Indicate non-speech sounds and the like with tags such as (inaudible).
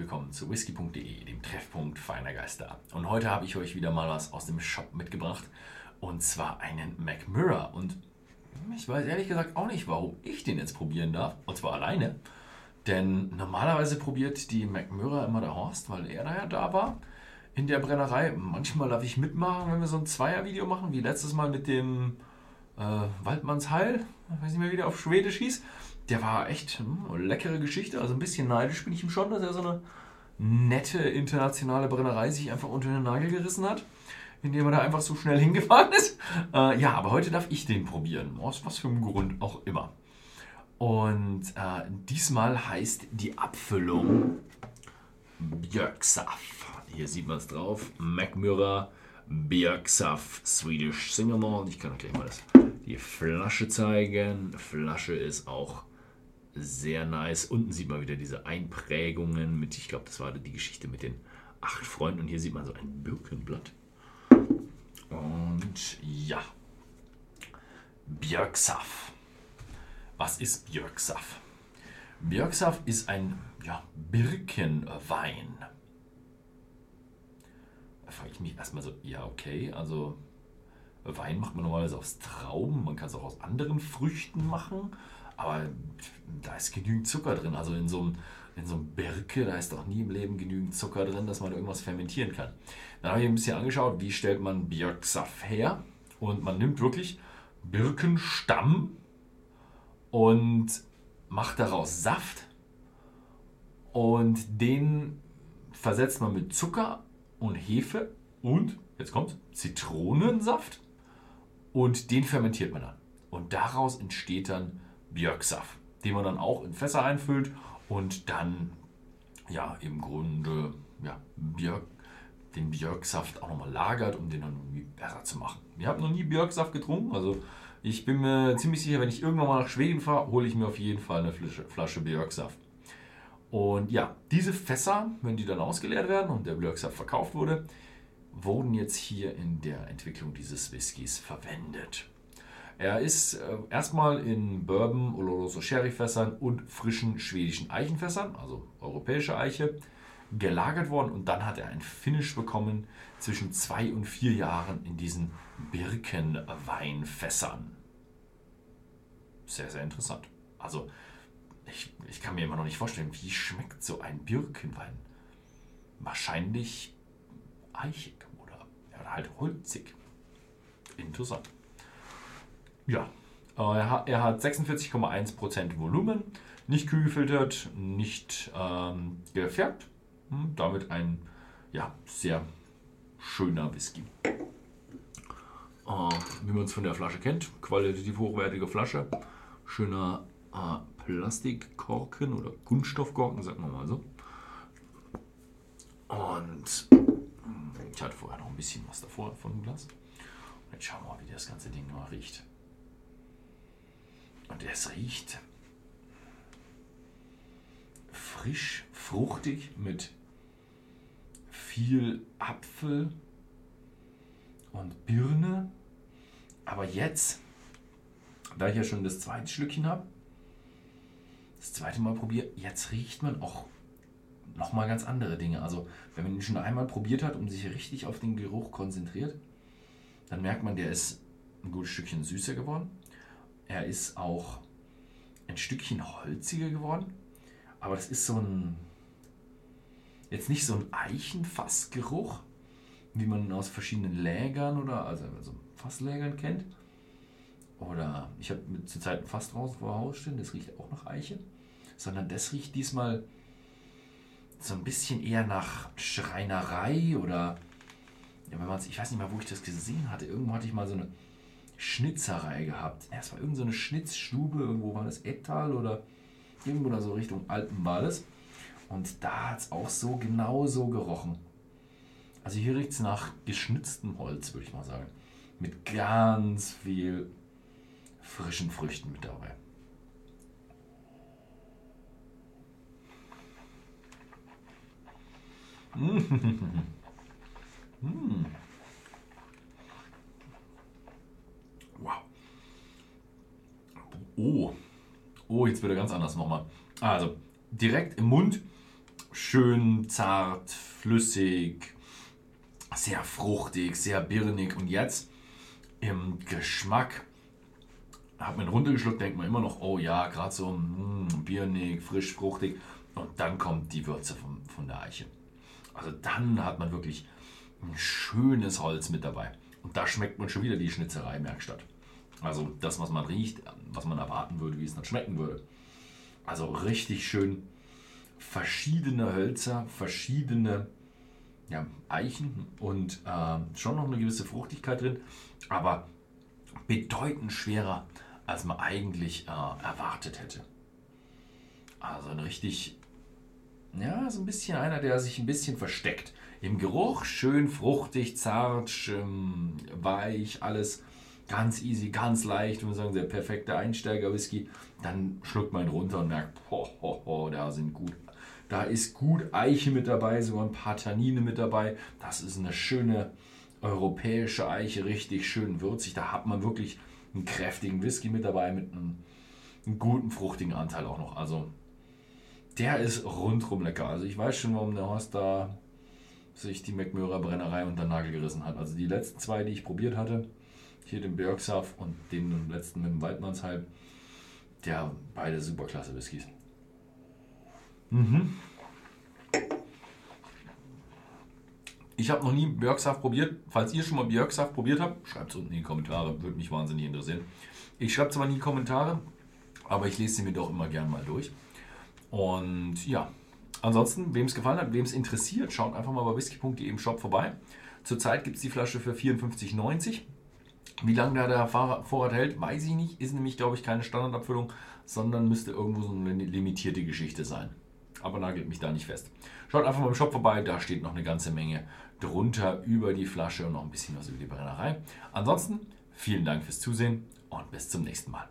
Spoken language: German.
willkommen zu whisky.de, dem Treffpunkt feiner Geister. Und heute habe ich euch wieder mal was aus dem Shop mitgebracht und zwar einen McMurra. Und ich weiß ehrlich gesagt auch nicht, warum ich den jetzt probieren darf, und zwar alleine. Denn normalerweise probiert die McMurra immer der Horst, weil er da ja da war in der Brennerei. Manchmal darf ich mitmachen, wenn wir so ein Zweier-Video machen, wie letztes Mal mit dem äh, Waldmannsheil, ich weiß nicht mehr, wie der auf Schwedisch hieß der war echt hm, leckere Geschichte. Also ein bisschen neidisch bin ich ihm schon, dass er so eine nette internationale Brennerei sich einfach unter den Nagel gerissen hat, indem er da einfach so schnell (laughs) hingefahren ist. Äh, ja, aber heute darf ich den probieren. Aus was für einem Grund auch immer. Und äh, diesmal heißt die Abfüllung Björksaf. Hier sieht man es drauf. Macmurra Björksaf Swedish Single Malt. Ich kann euch gleich mal das, die Flasche zeigen. Flasche ist auch sehr nice. Unten sieht man wieder diese Einprägungen mit, ich glaube, das war die Geschichte mit den acht Freunden. Und hier sieht man so ein Birkenblatt. Und ja, Björksaf. Was ist Björksaf? Björksaf ist ein ja, Birkenwein. Da frage ich mich erstmal so, ja, okay, also Wein macht man normalerweise aus Trauben, man kann es auch aus anderen Früchten machen. Aber da ist genügend Zucker drin. Also in so einem, in so einem Birke, da ist doch nie im Leben genügend Zucker drin, dass man irgendwas fermentieren kann. Dann habe ich ein bisschen angeschaut, wie stellt man Birksaft her. Und man nimmt wirklich Birkenstamm und macht daraus Saft. Und den versetzt man mit Zucker und Hefe und, jetzt kommt, Zitronensaft. Und den fermentiert man dann. Und daraus entsteht dann Björksaft, den man dann auch in Fässer einfüllt und dann ja im Grunde ja, Björk, den Björksaft auch nochmal lagert, um den dann irgendwie besser zu machen. Ich habe noch nie Björksaft getrunken, also ich bin mir ziemlich sicher, wenn ich irgendwann mal nach Schweden fahre, hole ich mir auf jeden Fall eine Flasche, Flasche Björksaft. Und ja, diese Fässer, wenn die dann ausgeleert werden und der Björksaft verkauft wurde, wurden jetzt hier in der Entwicklung dieses Whiskys verwendet. Er ist äh, erstmal in Bourbon, Oloroso Sherryfässern und frischen schwedischen Eichenfässern, also europäische Eiche, gelagert worden und dann hat er ein Finish bekommen zwischen zwei und vier Jahren in diesen Birkenweinfässern. Sehr, sehr interessant. Also, ich, ich kann mir immer noch nicht vorstellen, wie schmeckt so ein Birkenwein? Wahrscheinlich eichig oder, oder halt holzig. Interessant. Ja, äh, er hat 46,1% Volumen, nicht kühlgefiltert, nicht ähm, gefärbt. Hm, damit ein ja, sehr schöner Whisky. Äh, wie man es von der Flasche kennt, qualitativ hochwertige Flasche, schöner äh, Plastikkorken oder Kunststoffkorken, sagen wir mal so. Und hm, ich hatte vorher noch ein bisschen was davor von dem Glas. Jetzt schauen wir mal, wie das ganze Ding noch riecht. Und es riecht frisch, fruchtig mit viel Apfel und Birne. Aber jetzt, da ich ja schon das zweite Schlückchen habe, das zweite Mal probiere, jetzt riecht man auch nochmal ganz andere Dinge. Also wenn man ihn schon einmal probiert hat und sich richtig auf den Geruch konzentriert, dann merkt man, der ist ein gutes Stückchen süßer geworden. Er ist auch ein Stückchen holziger geworden, aber das ist so ein, jetzt nicht so ein Eichenfassgeruch, wie man aus verschiedenen Lägern oder also, also Fasslägern kennt. Oder ich habe zurzeit ein Fass draußen vor Haus stehen, das riecht auch nach Eiche. Sondern das riecht diesmal so ein bisschen eher nach Schreinerei oder ja, wenn man ich weiß nicht mal, wo ich das gesehen hatte. Irgendwo hatte ich mal so eine Schnitzerei gehabt. Es war irgendeine so Schnitzstube, irgendwo war das Ettal oder irgendwo da so Richtung Alpenwalles. Und da hat es auch so genau so gerochen. Also hier riecht es nach geschnitztem Holz, würde ich mal sagen. Mit ganz viel frischen Früchten mit dabei. Mmh. (laughs) mmh. Oh. Oh, jetzt wird er ganz anders nochmal. Also, direkt im Mund schön zart, flüssig, sehr fruchtig, sehr birnig. Und jetzt im Geschmack hat man runtergeschluckt, denkt man immer noch, oh ja, gerade so mm, birnig, frisch, fruchtig. Und dann kommt die Würze von, von der Eiche. Also dann hat man wirklich ein schönes Holz mit dabei. Und da schmeckt man schon wieder die Schnitzerei-Werkstatt. Also das, was man riecht, was man erwarten würde, wie es dann schmecken würde. Also richtig schön verschiedene Hölzer, verschiedene ja, Eichen und äh, schon noch eine gewisse Fruchtigkeit drin, aber bedeutend schwerer, als man eigentlich äh, erwartet hätte. Also ein richtig, ja, so ein bisschen einer, der sich ein bisschen versteckt. Im Geruch schön fruchtig, zart, ähm, weich, alles ganz easy, ganz leicht. Wir sagen, der perfekte Einsteiger-Whisky. Dann schluckt man ihn runter und merkt, ho, ho, ho, da sind gut. Da ist gut Eiche mit dabei, sogar ein paar Tannine mit dabei. Das ist eine schöne europäische Eiche, richtig schön würzig. Da hat man wirklich einen kräftigen Whisky mit dabei, mit einem, einem guten fruchtigen Anteil auch noch. Also der ist rundrum lecker. Also ich weiß schon, warum der Horst da sich die McMurray Brennerei unter den Nagel gerissen hat. Also die letzten zwei, die ich probiert hatte, hier den Bergsaft und den letzten mit dem Waldmannsheim, der beide super klasse Whiskys. Mhm. Ich habe noch nie Björksaft probiert. Falls ihr schon mal Björksaft probiert habt, schreibt es unten in die Kommentare. Würde mich wahnsinnig interessieren. Ich schreibe zwar nie Kommentare, aber ich lese sie mir doch immer gern mal durch. Und ja, ansonsten, wem es gefallen hat, wem es interessiert, schaut einfach mal bei whisky.de im Shop vorbei. Zurzeit gibt es die Flasche für 54,90. Wie lange da der Vorrat hält, weiß ich nicht. Ist nämlich, glaube ich, keine Standardabfüllung, sondern müsste irgendwo so eine limitierte Geschichte sein. Aber nagelt mich da nicht fest. Schaut einfach mal im Shop vorbei, da steht noch eine ganze Menge drunter über die Flasche und noch ein bisschen was über die Brennerei. Ansonsten vielen Dank fürs Zusehen und bis zum nächsten Mal.